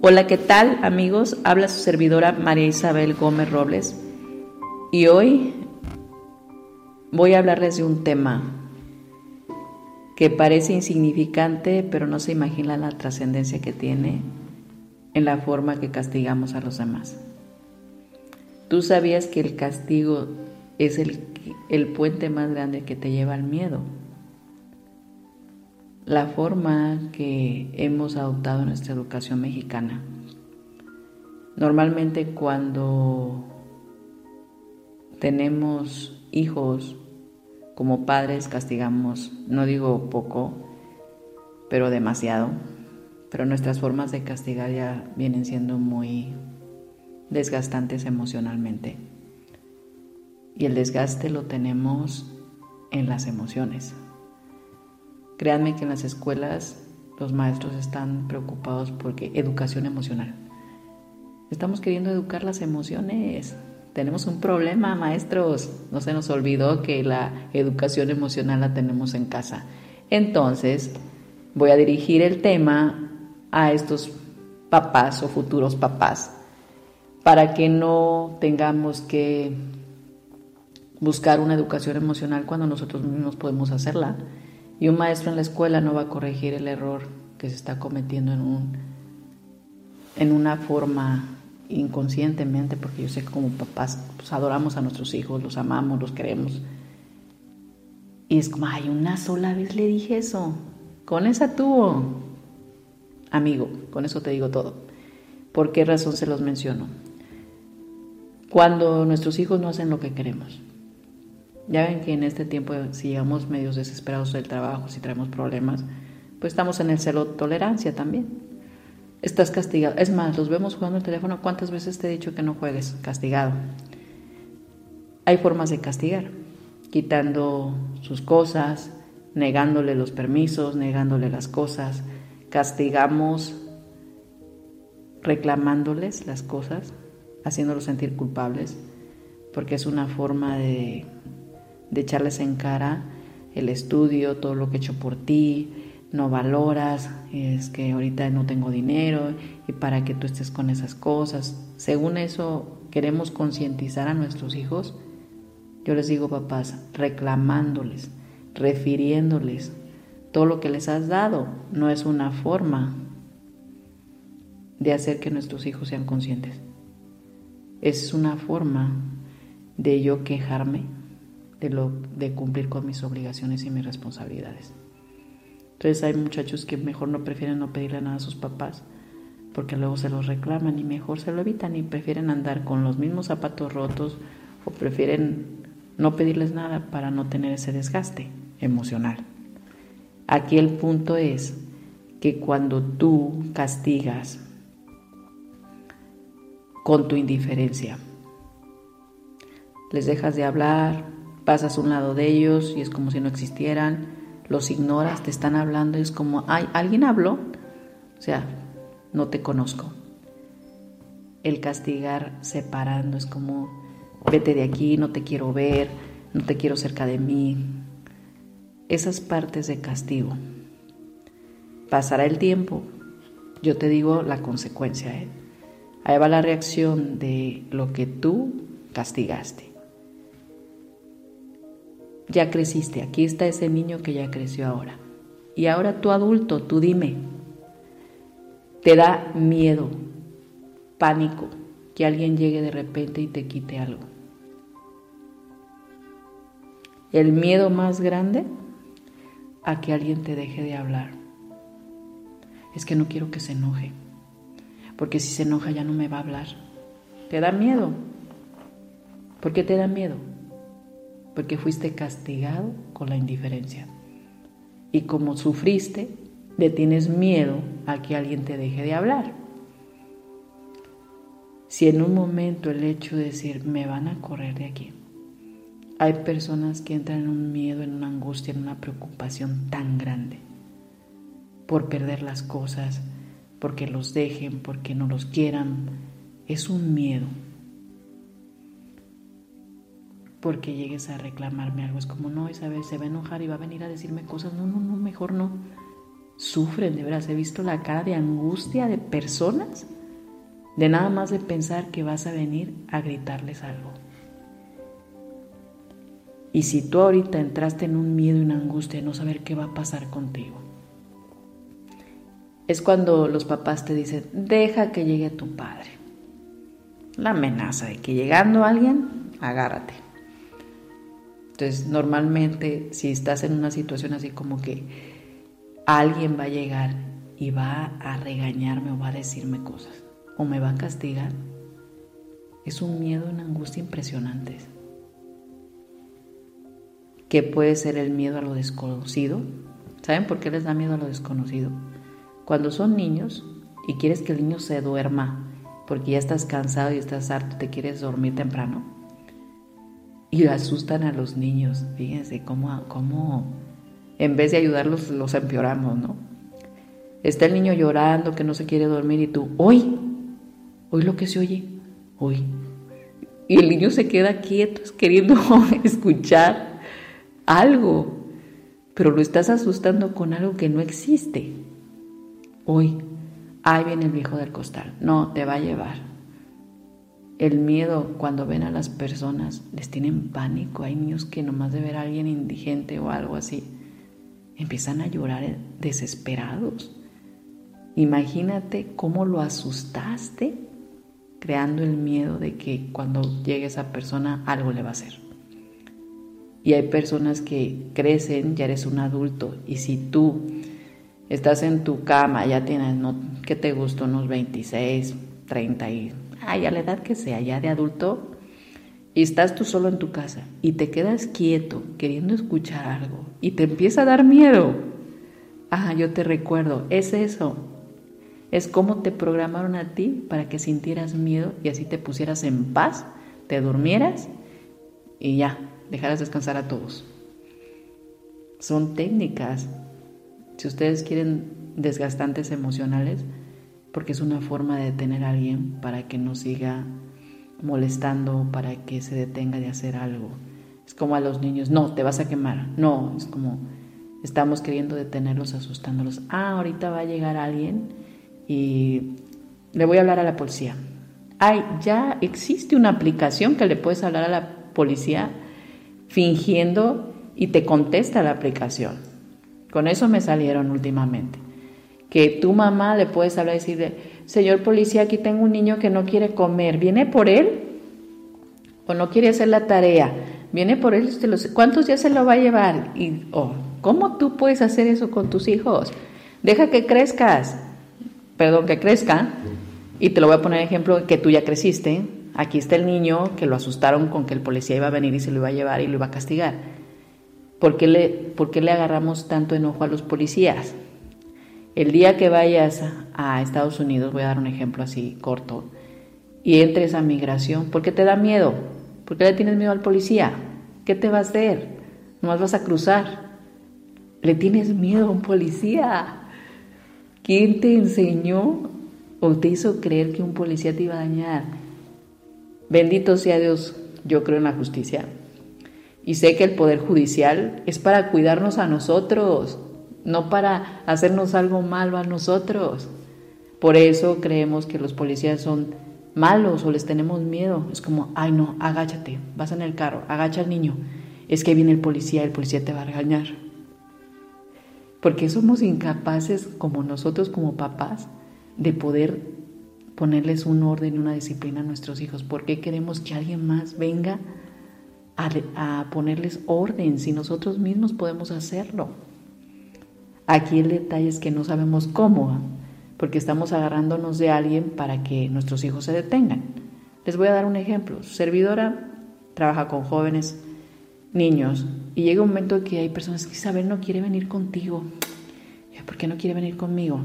Hola, ¿qué tal amigos? Habla su servidora María Isabel Gómez Robles y hoy voy a hablarles de un tema que parece insignificante, pero no se imagina la trascendencia que tiene en la forma que castigamos a los demás. ¿Tú sabías que el castigo es el, el puente más grande que te lleva al miedo? La forma que hemos adoptado en nuestra educación mexicana. Normalmente cuando tenemos hijos como padres castigamos, no digo poco, pero demasiado, pero nuestras formas de castigar ya vienen siendo muy desgastantes emocionalmente. Y el desgaste lo tenemos en las emociones. Créanme que en las escuelas los maestros están preocupados porque educación emocional. Estamos queriendo educar las emociones. Tenemos un problema, maestros. No se nos olvidó que la educación emocional la tenemos en casa. Entonces, voy a dirigir el tema a estos papás o futuros papás para que no tengamos que buscar una educación emocional cuando nosotros mismos podemos hacerla y un maestro en la escuela no va a corregir el error que se está cometiendo en, un, en una forma inconscientemente, porque yo sé que como papás pues, adoramos a nuestros hijos, los amamos, los queremos. Y es como, ay, una sola vez le dije eso. Con esa tuvo. Amigo, con eso te digo todo. ¿Por qué razón se los menciono? Cuando nuestros hijos no hacen lo que queremos, ya ven que en este tiempo, si llegamos medios desesperados del trabajo, si traemos problemas, pues estamos en el celo tolerancia también. Estás castigado. Es más, los vemos jugando el teléfono. ¿Cuántas veces te he dicho que no juegues? Castigado. Hay formas de castigar, quitando sus cosas, negándole los permisos, negándole las cosas. Castigamos reclamándoles las cosas, haciéndolos sentir culpables, porque es una forma de de echarles en cara el estudio, todo lo que he hecho por ti, no valoras, es que ahorita no tengo dinero y para que tú estés con esas cosas. Según eso, queremos concientizar a nuestros hijos. Yo les digo, papás, reclamándoles, refiriéndoles todo lo que les has dado. No es una forma de hacer que nuestros hijos sean conscientes. Es una forma de yo quejarme de, lo, de cumplir con mis obligaciones y mis responsabilidades. Entonces hay muchachos que mejor no prefieren no pedirle nada a sus papás porque luego se los reclaman y mejor se lo evitan y prefieren andar con los mismos zapatos rotos o prefieren no pedirles nada para no tener ese desgaste emocional. Aquí el punto es que cuando tú castigas con tu indiferencia, les dejas de hablar, pasas a un lado de ellos y es como si no existieran, los ignoras, te están hablando y es como, ay, ¿alguien habló? O sea, no te conozco. El castigar separando es como, vete de aquí, no te quiero ver, no te quiero cerca de mí. Esas partes de castigo. Pasará el tiempo, yo te digo la consecuencia. ¿eh? Ahí va la reacción de lo que tú castigaste ya creciste, aquí está ese niño que ya creció ahora. Y ahora tú adulto, tú dime, te da miedo, pánico, que alguien llegue de repente y te quite algo. El miedo más grande a que alguien te deje de hablar. Es que no quiero que se enoje, porque si se enoja ya no me va a hablar. ¿Te da miedo? ¿Por qué te da miedo? Porque fuiste castigado con la indiferencia. Y como sufriste, le tienes miedo a que alguien te deje de hablar. Si en un momento el hecho de decir, me van a correr de aquí, hay personas que entran en un miedo, en una angustia, en una preocupación tan grande por perder las cosas, porque los dejen, porque no los quieran. Es un miedo. Porque llegues a reclamarme algo. Es como, no, Isabel se va a enojar y va a venir a decirme cosas. No, no, no, mejor no. Sufren, de veras. He visto la cara de angustia de personas de nada más de pensar que vas a venir a gritarles algo. Y si tú ahorita entraste en un miedo y una angustia de no saber qué va a pasar contigo, es cuando los papás te dicen, deja que llegue tu padre. La amenaza de que llegando alguien, agárrate. Entonces, normalmente, si estás en una situación así como que alguien va a llegar y va a regañarme o va a decirme cosas, o me va a castigar, es un miedo, una angustia impresionantes. ¿Qué puede ser el miedo a lo desconocido? ¿Saben por qué les da miedo a lo desconocido? Cuando son niños y quieres que el niño se duerma porque ya estás cansado y estás harto, te quieres dormir temprano. Y asustan a los niños. Fíjense cómo, cómo en vez de ayudarlos los empeoramos, ¿no? Está el niño llorando que no se quiere dormir y tú, hoy, hoy lo que se oye, hoy. Y el niño se queda quieto, queriendo escuchar algo, pero lo estás asustando con algo que no existe. Hoy, ahí viene el viejo del costal, no, te va a llevar. El miedo cuando ven a las personas, les tienen pánico. Hay niños que nomás de ver a alguien indigente o algo así, empiezan a llorar desesperados. Imagínate cómo lo asustaste creando el miedo de que cuando llegue esa persona algo le va a hacer. Y hay personas que crecen, ya eres un adulto, y si tú estás en tu cama, ya tienes, no, ¿qué te gusta? Unos 26, 30 y, ay, a la edad que sea, ya de adulto, y estás tú solo en tu casa y te quedas quieto queriendo escuchar algo y te empieza a dar miedo. Ah, yo te recuerdo, es eso, es como te programaron a ti para que sintieras miedo y así te pusieras en paz, te durmieras y ya, dejaras descansar a todos. Son técnicas, si ustedes quieren desgastantes emocionales, porque es una forma de detener a alguien para que no siga molestando, para que se detenga de hacer algo. Es como a los niños, no, te vas a quemar. No, es como estamos queriendo detenerlos, asustándolos. Ah, ahorita va a llegar alguien y le voy a hablar a la policía. Ay, ya existe una aplicación que le puedes hablar a la policía fingiendo y te contesta la aplicación. Con eso me salieron últimamente. Que tu mamá le puedes hablar y decirle, señor policía, aquí tengo un niño que no quiere comer, ¿viene por él? ¿O no quiere hacer la tarea? ¿Viene por él? ¿Cuántos días se lo va a llevar? Y, oh, ¿Cómo tú puedes hacer eso con tus hijos? Deja que crezcas perdón, que crezca, y te lo voy a poner ejemplo que tú ya creciste, aquí está el niño que lo asustaron con que el policía iba a venir y se lo iba a llevar y lo iba a castigar. ¿Por qué le, por qué le agarramos tanto enojo a los policías? El día que vayas a Estados Unidos, voy a dar un ejemplo así corto, y entres a migración, ¿por qué te da miedo? ¿Por qué le tienes miedo al policía? ¿Qué te va a hacer? ¿Nomás vas a cruzar? ¿Le tienes miedo a un policía? ¿Quién te enseñó o te hizo creer que un policía te iba a dañar? Bendito sea Dios, yo creo en la justicia. Y sé que el Poder Judicial es para cuidarnos a nosotros, no para hacernos algo malo a nosotros. Por eso creemos que los policías son malos o les tenemos miedo. Es como, ay no, agáchate, vas en el carro, agacha al niño. Es que viene el policía, el policía te va a regañar porque somos incapaces como nosotros como papás de poder ponerles un orden y una disciplina a nuestros hijos. ¿Por qué queremos que alguien más venga a, ponerles orden si nosotros mismos podemos hacerlo? Aquí el detalle es que no sabemos cómo, porque estamos agarrándonos de alguien para que nuestros hijos se detengan. Les voy a dar un ejemplo. Servidora trabaja con jóvenes niños y llega un momento que hay personas que Isabel no quiere venir contigo. ¿Por qué no quiere venir conmigo?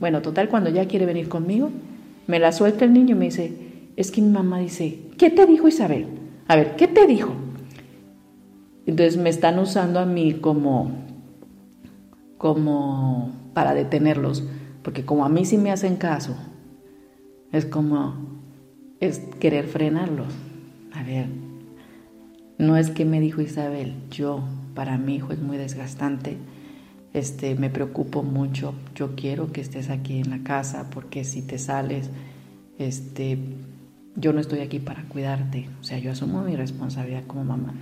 Bueno, total, cuando ya quiere venir conmigo, me la suelta el niño y me dice, es que mi mamá dice, ¿qué te dijo Isabel? A ver, ¿qué te dijo? Entonces me están usando a mí como, como para detenerlos, porque como a mí sí me hacen caso, es como, es querer frenarlos. A ver, no es que me dijo Isabel, yo, para mi hijo es muy desgastante, este, me preocupo mucho, yo quiero que estés aquí en la casa, porque si te sales, este, yo no estoy aquí para cuidarte, o sea, yo asumo mi responsabilidad como mamá.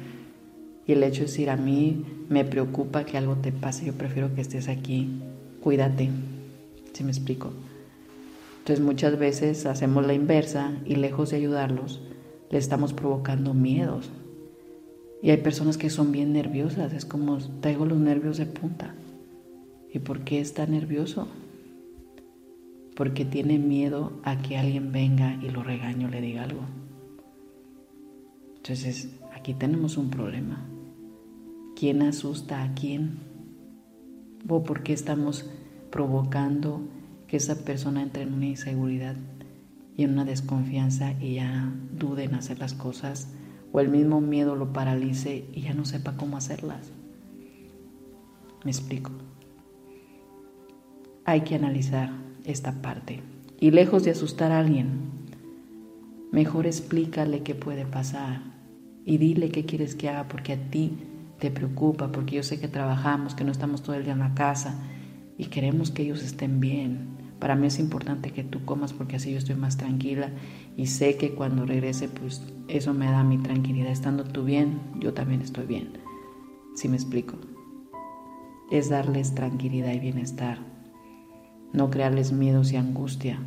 Y el hecho de decir, a mí me preocupa que algo te pase, yo prefiero que estés aquí, cuídate, ¿sí me explico? Entonces muchas veces hacemos la inversa y lejos de ayudarlos, le estamos provocando miedos. Y hay personas que son bien nerviosas, es como traigo los nervios de punta. ¿Y por qué está nervioso? Porque tiene miedo a que alguien venga y lo regaño, le diga algo. Entonces, aquí tenemos un problema. ¿Quién asusta a quién? ¿O por qué estamos provocando que esa persona entre en una inseguridad y en una desconfianza y ya dude en hacer las cosas? O el mismo miedo lo paralice y ya no sepa cómo hacerlas. ¿Me explico? Hay que analizar esta parte. Y lejos de asustar a alguien, mejor explícale qué puede pasar y dile qué quieres que haga porque a ti te preocupa, porque yo sé que trabajamos, que no estamos todo el día en la casa y queremos que ellos estén bien. Para mí es importante que tú comas porque así yo estoy más tranquila y sé que cuando regrese pues eso me da mi tranquilidad. Estando tú bien, yo también estoy bien. Si me explico? Es darles tranquilidad y bienestar no crearles miedos y angustia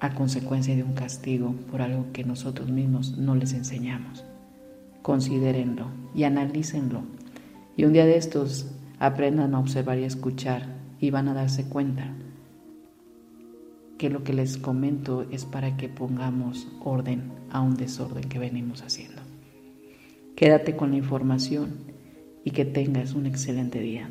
a consecuencia de un castigo por algo que nosotros mismos no les enseñamos. Considérenlo y analícenlo. Y un día de estos aprendan a observar y a escuchar y van a darse cuenta que lo que les comento es para que pongamos orden a un desorden que venimos haciendo. Quédate con la información y que tengas un excelente día.